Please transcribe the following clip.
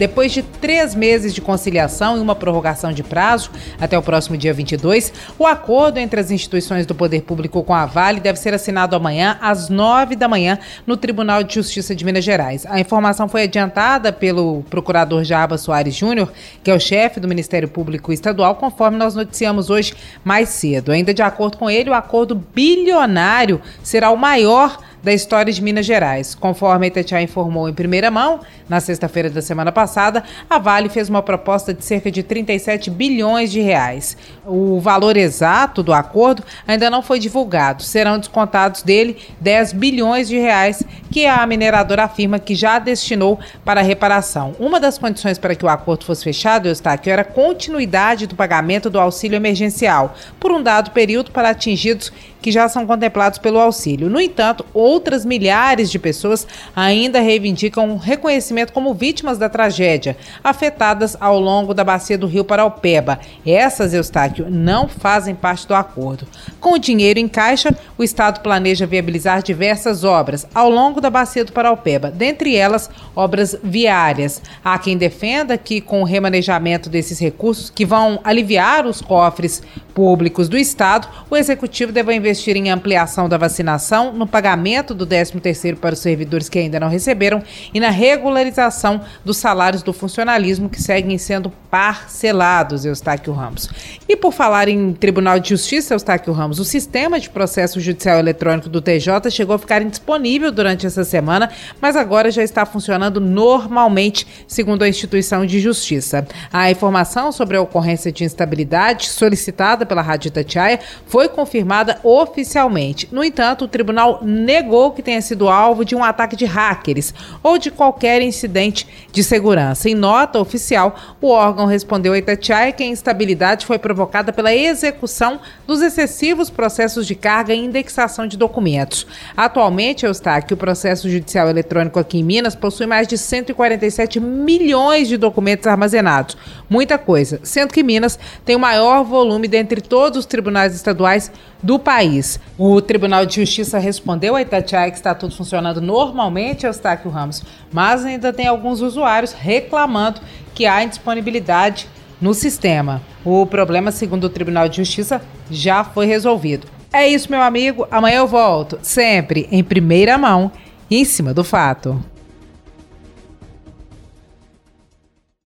Depois de três meses de conciliação e uma prorrogação de prazo até o próximo dia 22, o acordo entre as instituições do poder público com a Vale deve ser assinado amanhã às nove da manhã no Tribunal de Justiça de Minas Gerais. A informação foi adiantada pelo procurador Jaba Soares Júnior, que é o chefe do Ministério Público Estadual, conforme nós noticiamos hoje mais cedo. Ainda de acordo com ele, o acordo bilionário será o maior da história de Minas Gerais. Conforme a Itatiaia informou em primeira mão, na sexta-feira da semana passada, a Vale fez uma proposta de cerca de 37 bilhões de reais. O valor exato do acordo ainda não foi divulgado. Serão descontados dele 10 bilhões de reais que a mineradora afirma que já destinou para a reparação. Uma das condições para que o acordo fosse fechado, Eustáquio, era a continuidade do pagamento do auxílio emergencial por um dado período para atingidos que já são contemplados pelo auxílio. No entanto, outras milhares de pessoas ainda reivindicam reconhecimento como vítimas da tragédia, afetadas ao longo da bacia do Rio Paraupeba. Essas, Eustáquio, não fazem parte do acordo. Com o dinheiro em caixa, o Estado planeja viabilizar diversas obras ao longo da bacia do Paraupeba, dentre elas obras viárias. Há quem defenda que, com o remanejamento desses recursos, que vão aliviar os cofres públicos do Estado, o Executivo deve investir em ampliação da vacinação, no pagamento do 13º para os servidores que ainda não receberam e na regularização dos salários do funcionalismo que seguem sendo parcelados, Eustáquio Ramos. E por falar em Tribunal de Justiça, Eustáquio Ramos, o sistema de processo judicial eletrônico do TJ chegou a ficar indisponível durante essa semana, mas agora já está funcionando normalmente, segundo a instituição de justiça. A informação sobre a ocorrência de instabilidade solicitada pela Rádio Itatiaia foi confirmada oficialmente. No entanto, o tribunal negou que tenha sido alvo de um ataque de hackers ou de qualquer incidente de segurança. Em nota oficial, o órgão respondeu a Itatiaia que a instabilidade foi provocada pela execução dos excessivos processos de carga e indexação de documentos. Atualmente, Eustáquio, o processo judicial eletrônico aqui em Minas possui mais de 147 milhões de documentos armazenados. Muita coisa, sendo que Minas tem o maior volume dentre entre todos os tribunais estaduais do país. O Tribunal de Justiça respondeu a Itatiaia que está tudo funcionando normalmente, Eustáquio Ramos, mas ainda tem alguns usuários reclamando que há indisponibilidade no sistema. O problema, segundo o Tribunal de Justiça, já foi resolvido. É isso, meu amigo. Amanhã eu volto, sempre em primeira mão e em cima do fato.